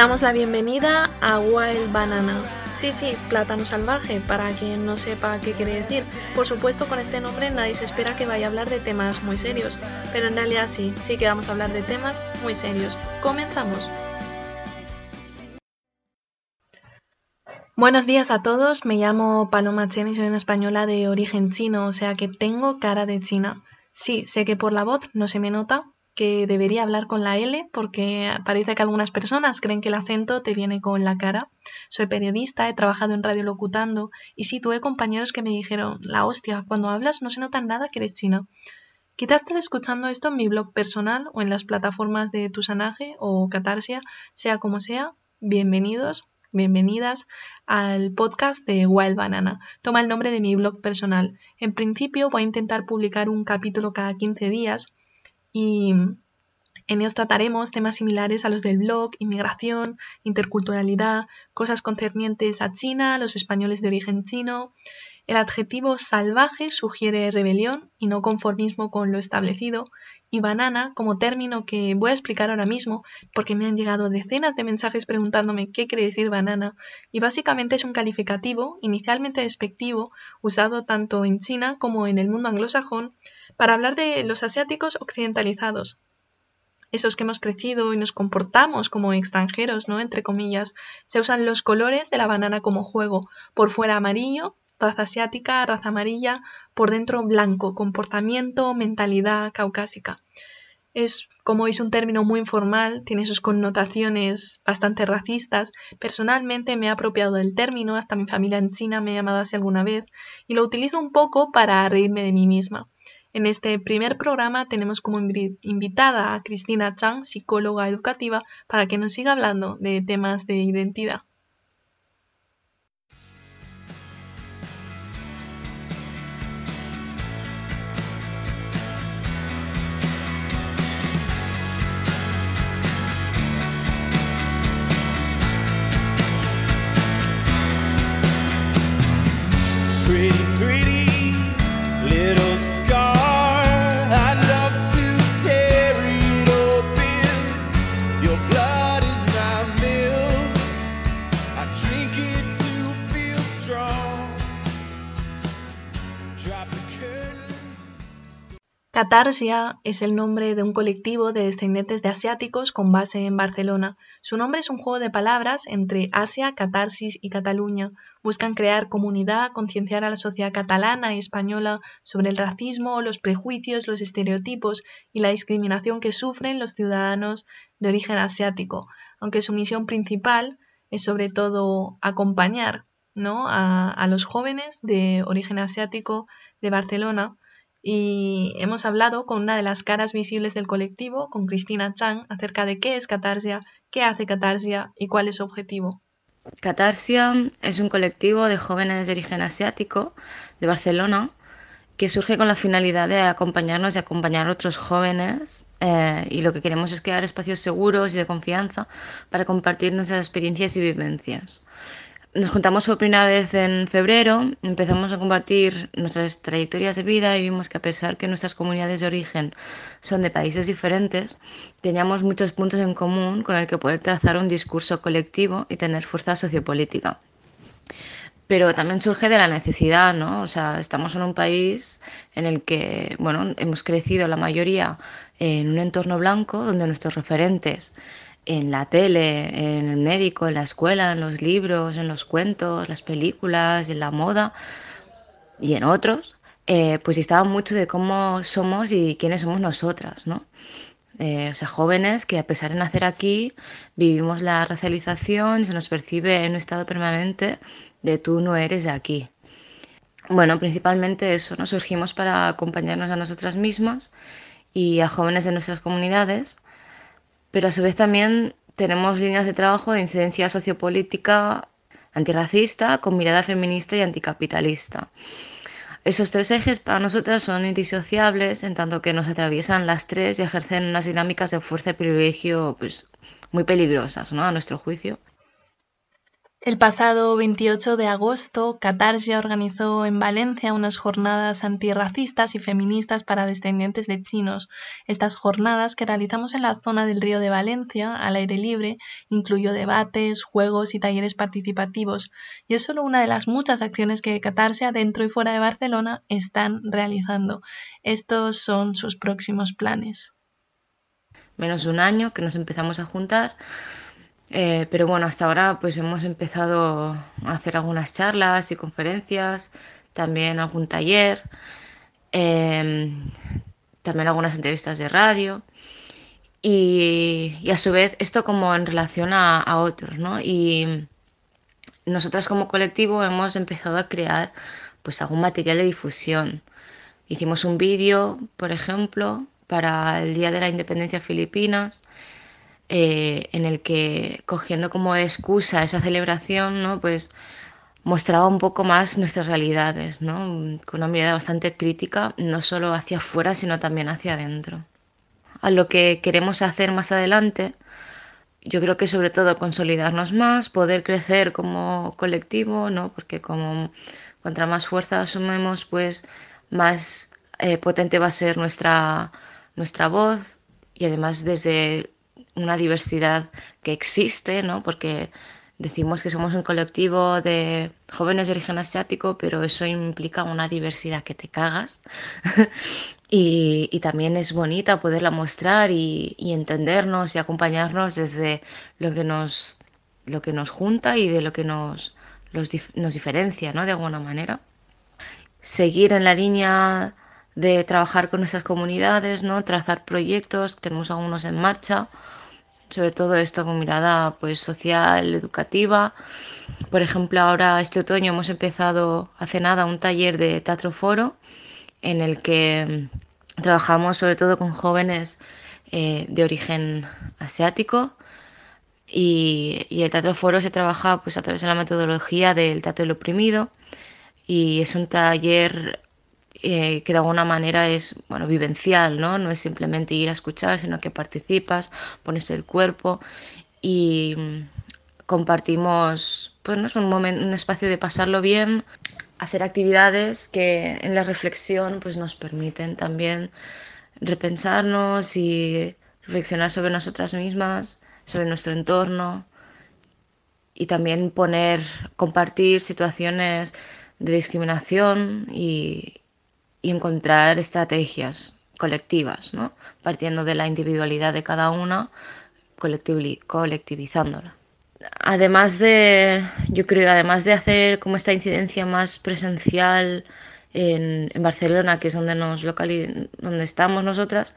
Os damos la bienvenida a Wild Banana. Sí, sí, plátano salvaje, para quien no sepa qué quiere decir. Por supuesto, con este nombre nadie se espera que vaya a hablar de temas muy serios, pero en realidad sí, sí que vamos a hablar de temas muy serios. Comenzamos. Buenos días a todos, me llamo Paloma Chen y soy una española de origen chino, o sea que tengo cara de china. Sí, sé que por la voz no se me nota, que debería hablar con la L porque parece que algunas personas creen que el acento te viene con la cara. Soy periodista, he trabajado en radio locutando y sí tuve compañeros que me dijeron, la hostia, cuando hablas no se nota nada que eres china. Quizás estés escuchando esto en mi blog personal o en las plataformas de Tusanaje o Catarsia, sea como sea, bienvenidos, bienvenidas al podcast de Wild Banana. Toma el nombre de mi blog personal. En principio voy a intentar publicar un capítulo cada 15 días y en ellos trataremos temas similares a los del blog, inmigración, interculturalidad, cosas concernientes a China, los españoles de origen chino. El adjetivo salvaje sugiere rebelión y no conformismo con lo establecido, y banana como término que voy a explicar ahora mismo porque me han llegado decenas de mensajes preguntándome qué quiere decir banana, y básicamente es un calificativo inicialmente despectivo usado tanto en China como en el mundo anglosajón para hablar de los asiáticos occidentalizados, esos que hemos crecido y nos comportamos como extranjeros, ¿no? Entre comillas, se usan los colores de la banana como juego, por fuera amarillo, raza asiática, raza amarilla, por dentro blanco, comportamiento, mentalidad caucásica. Es, como es un término muy informal, tiene sus connotaciones bastante racistas. Personalmente me he apropiado del término, hasta mi familia en China me ha llamado así alguna vez, y lo utilizo un poco para reírme de mí misma. En este primer programa tenemos como invitada a Cristina Chang, psicóloga educativa, para que nos siga hablando de temas de identidad. Catarsia es el nombre de un colectivo de descendientes de asiáticos con base en Barcelona. Su nombre es un juego de palabras entre Asia, Catarsis y Cataluña. Buscan crear comunidad, concienciar a la sociedad catalana y española sobre el racismo, los prejuicios, los estereotipos y la discriminación que sufren los ciudadanos de origen asiático, aunque su misión principal es sobre todo acompañar ¿no? a, a los jóvenes de origen asiático de Barcelona y hemos hablado con una de las caras visibles del colectivo, con Cristina Chang, acerca de qué es Catarsia, qué hace Catarsia y cuál es su objetivo. Catarsia es un colectivo de jóvenes de origen asiático de Barcelona que surge con la finalidad de acompañarnos y acompañar a otros jóvenes eh, y lo que queremos es crear espacios seguros y de confianza para compartir nuestras experiencias y vivencias. Nos juntamos por primera vez en febrero, empezamos a compartir nuestras trayectorias de vida y vimos que a pesar que nuestras comunidades de origen son de países diferentes, teníamos muchos puntos en común con el que poder trazar un discurso colectivo y tener fuerza sociopolítica. Pero también surge de la necesidad, ¿no? O sea, estamos en un país en el que, bueno, hemos crecido la mayoría en un entorno blanco donde nuestros referentes en la tele, en el médico, en la escuela, en los libros, en los cuentos, las películas, en la moda y en otros, eh, pues estaban mucho de cómo somos y quiénes somos nosotras, ¿no? Eh, o sea, jóvenes que a pesar de nacer aquí, vivimos la racialización, se nos percibe en un estado permanente de tú no eres de aquí. Bueno, principalmente eso, nos surgimos para acompañarnos a nosotras mismas y a jóvenes de nuestras comunidades pero a su vez también tenemos líneas de trabajo de incidencia sociopolítica antirracista con mirada feminista y anticapitalista. Esos tres ejes para nosotras son indisociables en tanto que nos atraviesan las tres y ejercen unas dinámicas de fuerza y privilegio pues, muy peligrosas, ¿no? A nuestro juicio. El pasado 28 de agosto, Catarsia organizó en Valencia unas jornadas antirracistas y feministas para descendientes de chinos. Estas jornadas que realizamos en la zona del río de Valencia, al aire libre, incluyó debates, juegos y talleres participativos. Y es solo una de las muchas acciones que Catarsia, dentro y fuera de Barcelona, están realizando. Estos son sus próximos planes. Menos de un año que nos empezamos a juntar eh, pero bueno, hasta ahora pues hemos empezado a hacer algunas charlas y conferencias, también algún taller, em, también algunas entrevistas de radio y, a su vez esto como en relación a, otros, ¿no? Y nosotras como colectivo hemos empezado a crear pues algún material de difusión. Hicimos un vídeo, por ejemplo, para el Día de la Independencia Filipinas eh, en el que cogiendo como excusa esa celebración, ¿no? pues mostraba un poco más nuestras realidades, ¿no? con una mirada bastante crítica, no solo hacia afuera, sino también hacia adentro. A lo que queremos hacer más adelante, yo creo que sobre todo consolidarnos más, poder crecer como colectivo, ¿no? porque como contra más fuerza asumemos, pues más eh, potente va a ser nuestra, nuestra voz y además desde una diversidad que existe, ¿no? Porque decimos que somos un colectivo de jóvenes de origen asiático, pero eso implica una diversidad que te cagas. y, también es bonita poderla mostrar y, entendernos y acompañarnos desde lo que nos, lo que nos junta y de lo que nos, nos diferencia, ¿no? De alguna manera. Seguir en la línea de trabajar con nuestras comunidades, ¿no? Trazar proyectos, tenemos algunos en marcha sobre todo esto con mirada pues social, educativa. Por ejemplo, ahora este otoño hemos empezado hace nada un taller de teatro foro en el que trabajamos sobre todo con jóvenes eh, de origen asiático y, y, el teatro foro se trabaja pues a través de la metodología del teatro del oprimido y es un taller eh, que de alguna manera es bueno, vivencial, ¿no? No es simplemente ir a escuchar, sino que participas, pones el cuerpo y mm, compartimos pues, ¿no? es un, momento, un espacio de pasarlo bien, hacer actividades que en la reflexión pues, nos permiten también repensarnos y reflexionar sobre nosotras mismas, sobre nuestro entorno y también poner, compartir situaciones de discriminación y, y encontrar estrategias colectivas, ¿no? partiendo de la individualidad de cada una, colectivizándola. Además de, yo creo, además de hacer como esta incidencia más presencial en, Barcelona, que es donde, nos donde estamos nosotras,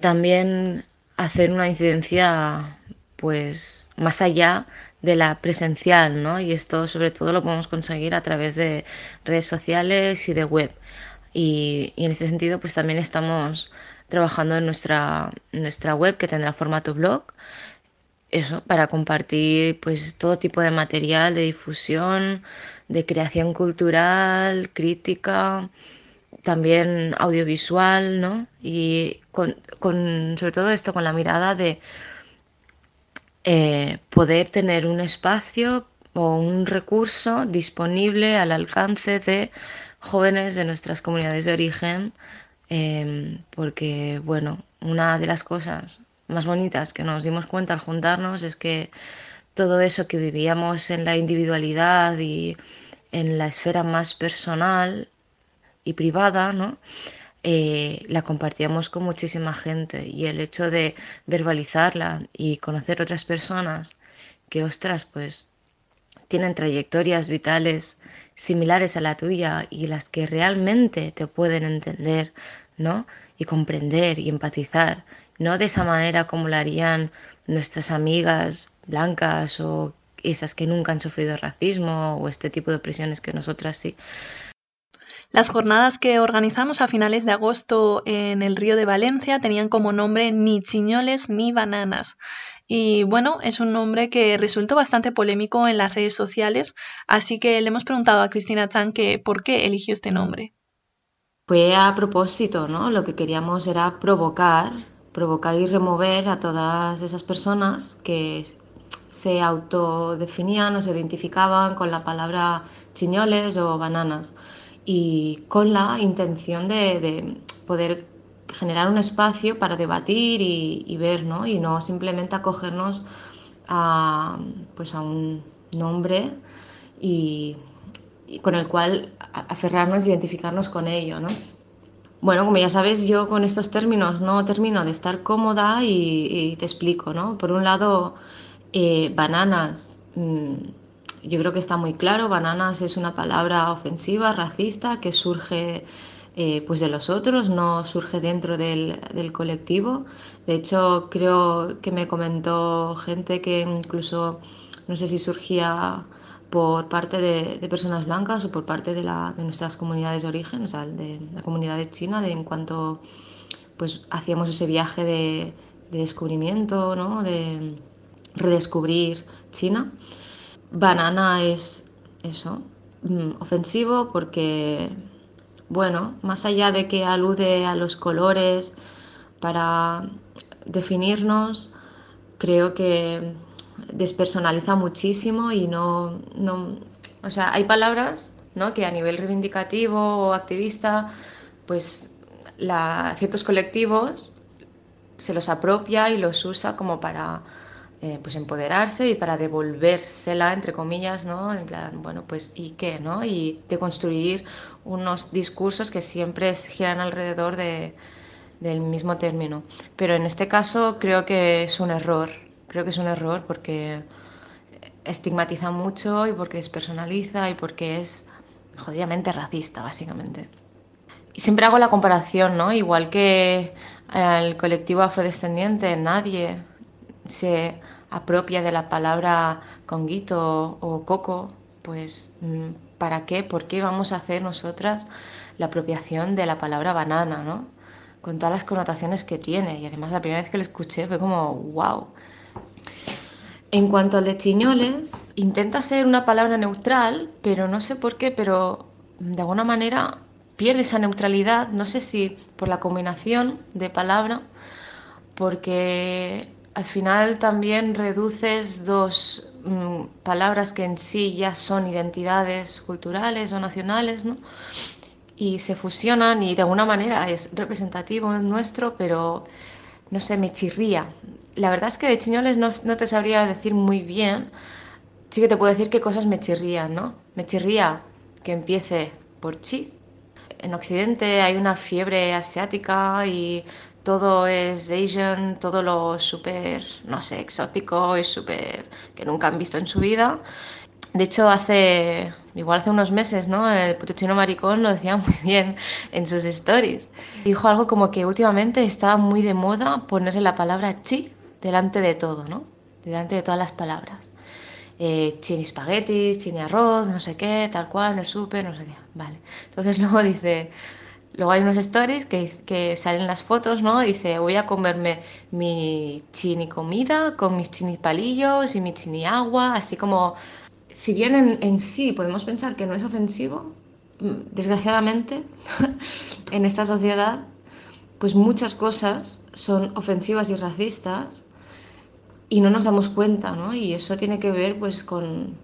también hacer una incidencia pues más allá de la presencial, ¿no? Y esto sobre todo lo podemos conseguir a través de redes sociales y de web. Y, en ese sentido, pues también estamos trabajando en nuestra, nuestra web que tendrá formato blog, eso, para compartir pues todo tipo de material de difusión, de creación cultural, crítica, también audiovisual, ¿no? Y con, con sobre todo esto con la mirada de eh, poder tener un espacio o un recurso disponible al alcance de jóvenes de nuestras comunidades de origen, em, porque, bueno, una de las cosas más bonitas que nos dimos cuenta al juntarnos es que todo eso que vivíamos en la individualidad y en la esfera más personal y privada, ¿no? Eh, la compartíamos con muchísima gente y el hecho de verbalizarla y conocer otras personas que, ostras, pues tienen trayectorias vitales similares a la tuya y las que realmente te pueden entender, ¿no? Y comprender y empatizar, no de esa manera como harían nuestras amigas blancas o esas que nunca han sufrido racismo o este tipo de opresiones que nosotras sí, las jornadas que organizamos a finales de agosto en el río de Valencia tenían como nombre ni chiñoles ni bananas. Y bueno, es un nombre que resultó bastante polémico en las redes sociales, así que le hemos preguntado a Cristina Chan que por qué eligió este nombre. Fue a propósito, ¿no? Lo que queríamos era provocar, provocar y remover a todas esas personas que se autodefinían o se identificaban con la palabra chiñoles o bananas y con la intención de, poder generar un espacio para debatir y, ver, ¿no? Y no simplemente acogernos a, pues a un nombre y, con el cual aferrarnos, identificarnos con ello, ¿no? Bueno, como ya sabes, yo con estos términos no termino de estar cómoda y, te explico, ¿no? Por un lado, eh, bananas, mm, yo creo que está muy claro, bananas es una palabra ofensiva, racista, que surge eh, pues de los otros, no surge dentro del, colectivo. De hecho, creo que me comentó gente que incluso, no sé si surgía por parte de, personas blancas o por parte de, nuestras comunidades de origen, o sea, de la comunidad de China, de en cuanto pues hacíamos ese viaje de, de descubrimiento, ¿no? de redescubrir China. Banana es eso, mm, ofensivo porque, bueno, más allá de que alude a los colores para definirnos, creo que despersonaliza muchísimo y no, no o sea, hay palabras ¿no? que a nivel reivindicativo o activista, pues la, ciertos colectivos se los apropia y los usa como para eh, pues empoderarse y para devolvérsela, entre comillas, ¿no? En plan, bueno, pues ¿y qué, no? Y de construir unos discursos que siempre giran alrededor de, del mismo término. Pero en este caso creo que es un error, creo que es un error porque estigmatiza mucho y porque despersonaliza y porque es jodidamente racista, básicamente. Y siempre hago la comparación, ¿no? Igual que el colectivo afrodescendiente, nadie se apropia de la palabra conguito o coco, pues mm, ¿para qué? ¿Por qué vamos a hacer nosotras la apropiación de la palabra banana, ¿no? Con todas las connotaciones que tiene. Y además la primera vez que lo escuché fue como, wow. En cuanto al de chiñoles, intenta ser una palabra neutral, pero no sé por qué, pero de alguna manera pierde esa neutralidad, no sé si por la combinación de palabra, porque al final también reduces dos mm, palabras que en sí ya son identidades culturales o nacionales, ¿no? Y se fusionan y de alguna manera es representativo nuestro, pero no sé, me chirría. La verdad es que de chiñoles no, no te sabría decir muy bien. Sí que te puedo decir qué cosas me chirrían, ¿no? Me chirría que empiece por chi. En Occidente hay una fiebre asiática y todo es Asian, todo lo súper, no sé, exótico y súper que nunca han visto en su vida. De hecho, hace, igual hace unos meses, ¿no? El puto maricón lo decía muy bien en sus stories. Dijo algo como que últimamente estaba muy de moda ponerle la palabra chi delante de todo, ¿no? Delante de todas las palabras. Eh, chini espagueti, chini arroz, no sé qué, tal cual, el súper, no sé qué. Vale. Entonces luego dice, Luego hay unos stories que, salen las fotos, ¿no? Dice, voy a comerme mi chini comida con mis chini palillos y mi chini agua, así como, si bien en, sí podemos pensar que no es ofensivo, mm, desgraciadamente, en esta sociedad, pues muchas cosas son ofensivas y racistas y no nos damos cuenta, ¿no? Y eso tiene que ver pues con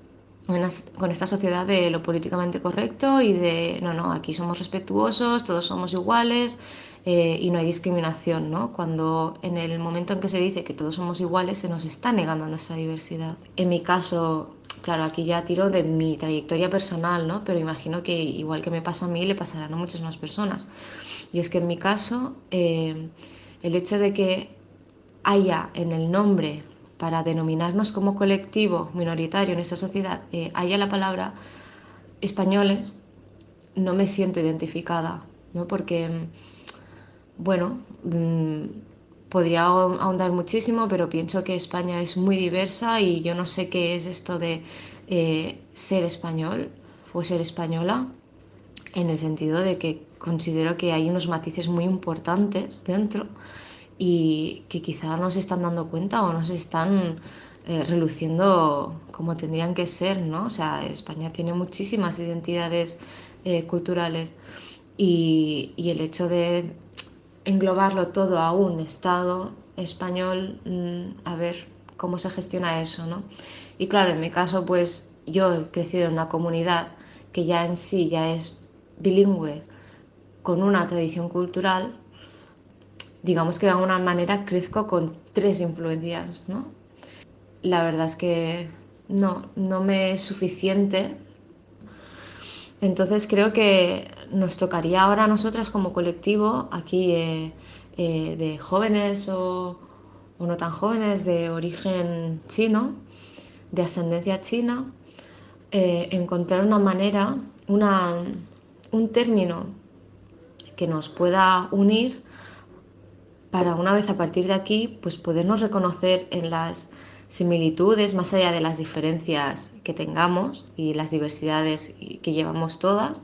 con esta sociedad de lo políticamente correcto y de, no, no, aquí somos respetuosos, todos somos iguales eh, y no hay discriminación, ¿no? Cuando en el momento en que se dice que todos somos iguales se nos está negando nuestra diversidad. En mi caso, claro, aquí ya tiro de mi trayectoria personal, ¿no? Pero imagino que igual que me pasa a mí, le pasarán a muchas más personas. Y es que en mi caso, eh, el hecho de que haya en el nombre para denominarnos como colectivo minoritario en esta sociedad eh, haya la palabra españoles, no me siento identificada, ¿no? porque, bueno, mm, podría ahondar muchísimo, pero pienso que España es muy diversa y yo no sé qué es esto de eh, ser español o ser española, en el sentido de que considero que hay unos matices muy importantes dentro y que quizá no se están dando cuenta o no se están eh, reluciendo como tendrían que ser, ¿no? O sea, España tiene muchísimas identidades eh, culturales y, y, el hecho de englobarlo todo a un Estado español, mm, a ver, cómo se gestiona eso, ¿no? Y claro, en mi caso, pues yo he crecido en una comunidad que ya en sí ya es bilingüe, con una tradición cultural, digamos que de alguna manera crezco con tres influencias, ¿no? La verdad es que no, no me es suficiente. Entonces creo que nos tocaría ahora a nosotras como colectivo, aquí eh, eh, de jóvenes o, no tan jóvenes, de origen chino, de ascendencia china, eh, encontrar una manera, una, un término que nos pueda unir para una vez a partir de aquí, pues podernos reconocer en las similitudes más allá de las diferencias que tengamos y las diversidades que llevamos todas,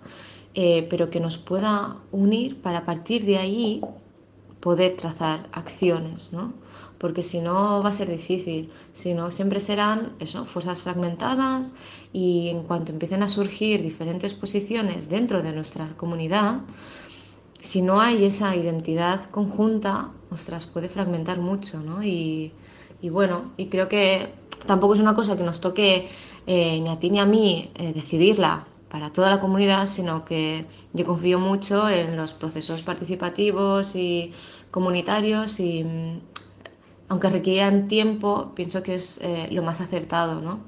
eh, pero que nos pueda unir para a partir de ahí poder trazar acciones, ¿no? Porque si no va a ser difícil, si no siempre serán eso, fuerzas fragmentadas y en cuanto empiecen a surgir diferentes posiciones dentro de nuestra comunidad, si no hay esa identidad conjunta, ostras, puede fragmentar mucho, ¿no? Y, y bueno, y creo que tampoco es una cosa que nos toque eh, ni a ti ni a mí eh, decidirla para toda la comunidad, sino que yo confío mucho en los procesos participativos y comunitarios y mm, aunque requieran tiempo, pienso que es eh, lo más acertado, ¿no?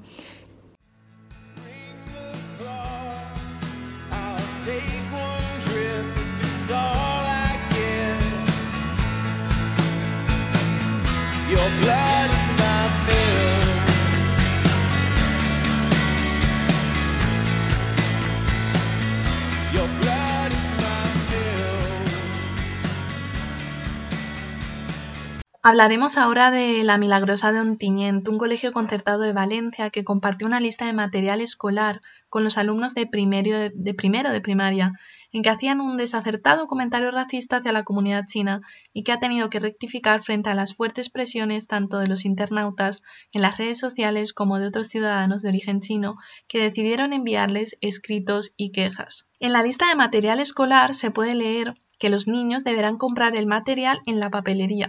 Hablaremos ahora de La Milagrosa de Ontinyent, un colegio concertado de Valencia que compartió una lista de material escolar con los alumnos de primero de, primero de primaria, en que hacían un desacertado comentario racista hacia la comunidad china y que ha tenido que rectificar frente a las fuertes presiones tanto de los internautas en las redes sociales como de otros ciudadanos de origen chino que decidieron enviarles escritos y quejas. En la lista de material escolar se puede leer que los niños deberán comprar el material en la papelería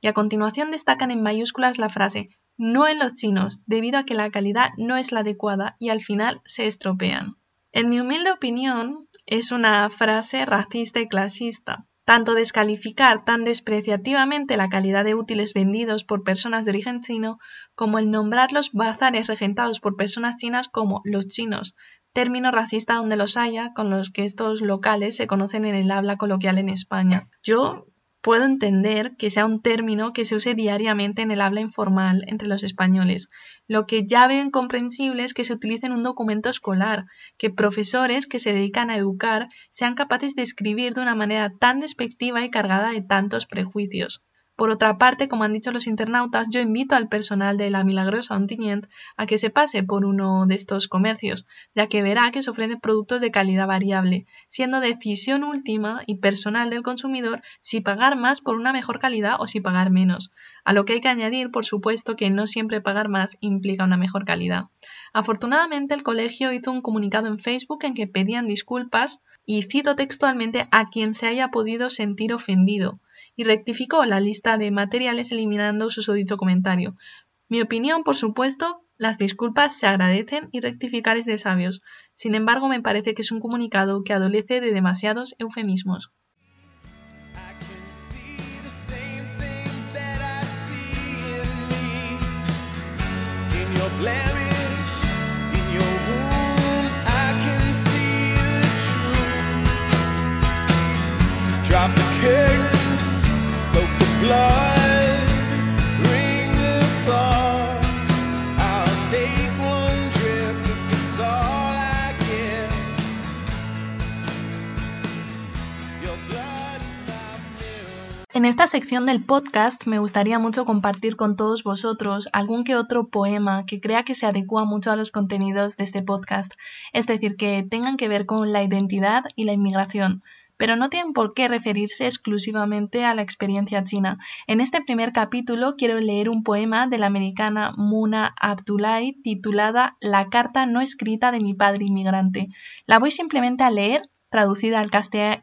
y a continuación destacan en mayúsculas la frase no en los chinos, debido a que la calidad no es la adecuada y al final se estropean. En mi humilde opinión, es una frase racista y clasista. Tanto descalificar tan despreciativamente la calidad de útiles vendidos por personas de origen chino, como el nombrar los bazares regentados por personas chinas como los chinos, término racista donde los haya, con los que estos locales se conocen en el habla coloquial en España. Yo puedo entender que sea un término que se use diariamente en el habla informal entre los españoles. Lo que ya veo incomprensible es que se utilice en un documento escolar, que profesores que se dedican a educar sean capaces de escribir de una manera tan despectiva y cargada de tantos prejuicios. Por otra parte, como han dicho los internautas, yo invito al personal de la Milagrosa Ontinyent a que se pase por uno de estos comercios, ya que verá que se ofrecen productos de calidad variable, siendo decisión última y personal del consumidor si pagar más por una mejor calidad o si pagar menos. A lo que hay que añadir, por supuesto, que no siempre pagar más implica una mejor calidad. Afortunadamente, el colegio hizo un comunicado en Facebook en que pedían disculpas y cito textualmente a quien se haya podido sentir ofendido y rectificó la lista de materiales eliminando su dicho comentario. Mi opinión, por supuesto, las disculpas se agradecen y rectificar es de sabios. Sin embargo, me parece que es un comunicado que adolece de demasiados eufemismos. En esta sección del podcast me gustaría mucho compartir con todos vosotros algún que otro poema que crea que se adecua mucho a los contenidos de este podcast, es decir, que tengan que ver con la identidad y la inmigración, pero no tienen por qué referirse exclusivamente a la experiencia china. En este primer capítulo quiero leer un poema de la americana Muna Abdullahi titulada La carta no escrita de mi padre inmigrante. La voy simplemente a leer traducida al,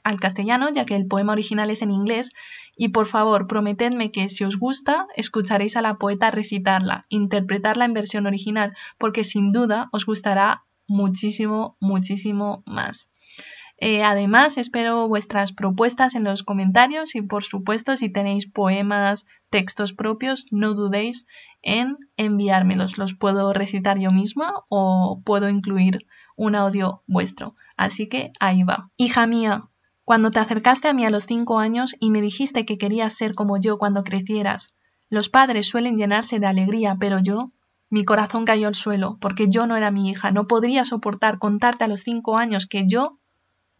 al, castellano, ya que el poema original es en inglés, y por favor, prometedme que si os gusta, escucharéis a la poeta recitarla, interpretarla en versión original, porque sin duda os gustará muchísimo, muchísimo más. Eh, además, espero vuestras propuestas en los comentarios y por supuesto si tenéis poemas, textos propios, no dudéis en enviármelos. Los puedo recitar yo misma o puedo incluir un audio vuestro. Así que ahí va. Hija mía, cuando te acercaste a mí a los cinco años y me dijiste que querías ser como yo cuando crecieras, los padres suelen llenarse de alegría, pero yo mi corazón cayó al suelo, porque yo no era mi hija, no podría soportar contarte a los cinco años que yo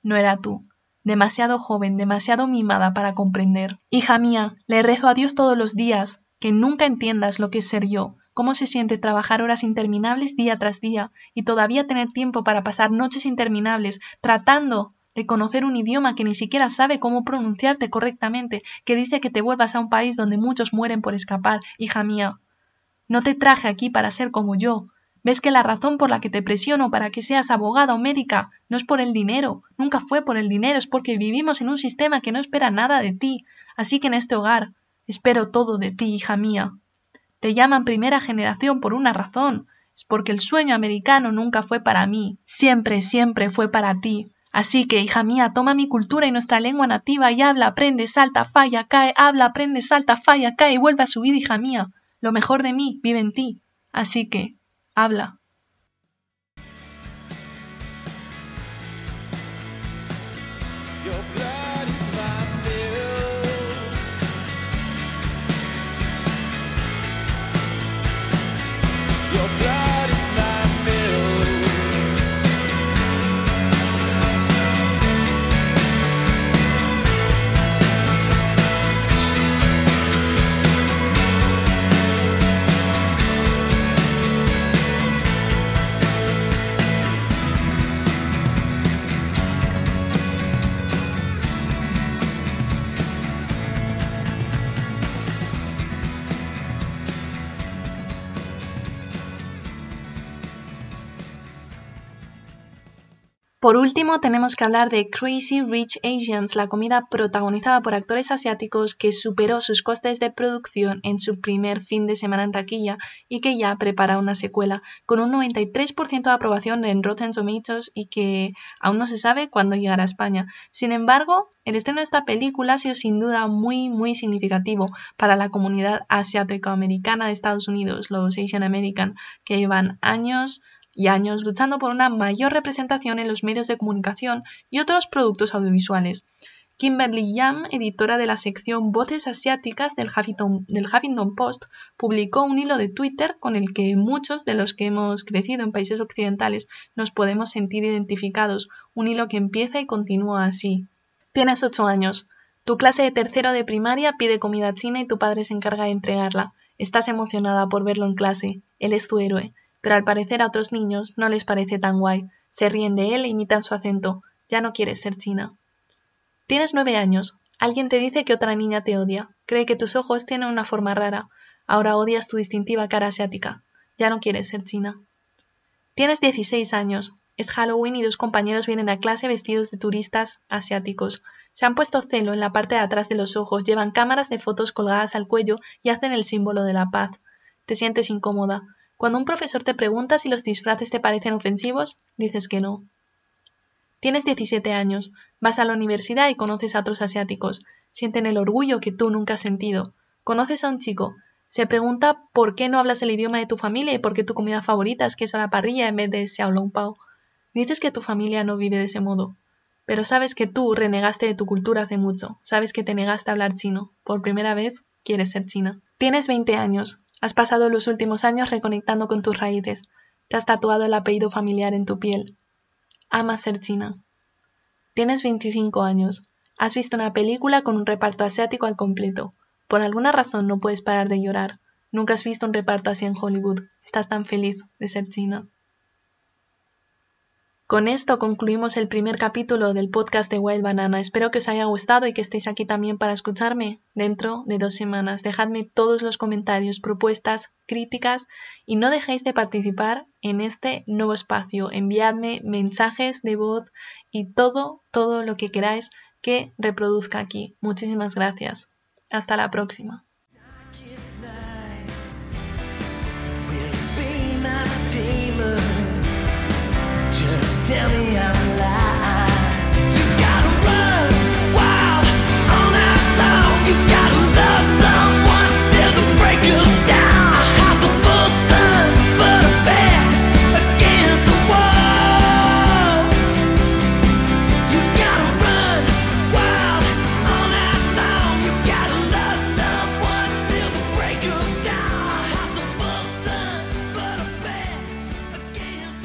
no era tú, demasiado joven, demasiado mimada para comprender. Hija mía, le rezo a Dios todos los días, que nunca entiendas lo que es ser yo, cómo se siente trabajar horas interminables día tras día y todavía tener tiempo para pasar noches interminables tratando de conocer un idioma que ni siquiera sabe cómo pronunciarte correctamente, que dice que te vuelvas a un país donde muchos mueren por escapar, hija mía. No te traje aquí para ser como yo, ¿Ves que la razón por la que te presiono para que seas abogada o médica no es por el dinero, nunca fue por el dinero, es porque vivimos en un sistema que no espera nada de ti, así que en este hogar espero todo de ti, hija mía. Te llaman primera generación por una razón, es porque el sueño americano nunca fue para mí, siempre, siempre fue para ti. Así que, hija mía, toma mi cultura y nuestra lengua nativa y habla, aprende, salta, falla, cae, habla, aprende, salta, falla, cae y vuelve a subir, hija mía. Lo mejor de mí vive en ti. Así que, habla. Por último, tenemos que hablar de Crazy Rich Asians, la comida protagonizada por actores asiáticos que superó sus costes de producción en su primer fin de semana en taquilla y que ya prepara una secuela, con un 93% de aprobación en Rotten Tomatoes y que aún no se sabe cuándo llegará a España. Sin embargo, el estreno de esta película ha sido sin duda muy, muy significativo para la comunidad asiático-americana de Estados Unidos, los Asian American, que llevan años y años luchando por una mayor representación en los medios de comunicación y otros productos audiovisuales. Kimberly Yam, editora de la sección Voces Asiáticas del Huffington, Post, publicó un hilo de Twitter con el que muchos de los que hemos crecido en países occidentales nos podemos sentir identificados, un hilo que empieza y continúa así. Tienes ocho años. Tu clase de tercero de primaria pide comida china y tu padre se encarga de entregarla. Estás emocionada por verlo en clase. Él es tu héroe pero al parecer a otros niños no les parece tan guay. Se ríen de él e imitan su acento. Ya no quieres ser china. Tienes nueve años. Alguien te dice que otra niña te odia. Cree que tus ojos tienen una forma rara. Ahora odias tu distintiva cara asiática. Ya no quieres ser china. Tienes 16 años. Es Halloween y dos compañeros vienen a clase vestidos de turistas asiáticos. Se han puesto celo en la parte de atrás de los ojos, llevan cámaras de fotos colgadas al cuello y hacen el símbolo de la paz. Te sientes incómoda. Cuando un profesor te pregunta si los disfraces te parecen ofensivos, dices que no. Tienes 17 años, vas a la universidad y conoces a otros asiáticos. Sienten el orgullo que tú nunca has sentido. Conoces a un chico. Se pregunta por qué no hablas el idioma de tu familia y por qué tu comida favorita es queso a la parrilla en vez de xiaolong pao. Dices que tu familia no vive de ese modo. Pero sabes que tú renegaste de tu cultura hace mucho. Sabes que te negaste a hablar chino. Por primera vez quieres ser china. Tienes 20 años. Has pasado los últimos años reconectando con tus raíces. Te has tatuado el apellido familiar en tu piel. Amas ser china. Tienes 25 años. Has visto una película con un reparto asiático al completo. Por alguna razón no puedes parar de llorar. Nunca has visto un reparto así en Hollywood. Estás tan feliz de ser china. Con esto concluimos el primer capítulo del podcast de Wild Banana. Espero que os haya gustado y que estéis aquí también para escucharme dentro de dos semanas. Dejadme todos los comentarios, propuestas, críticas y no dejéis de participar en este nuevo espacio. Enviadme mensajes de voz y todo, todo lo que queráis que reproduzca aquí. Muchísimas gracias. Hasta la próxima. tell me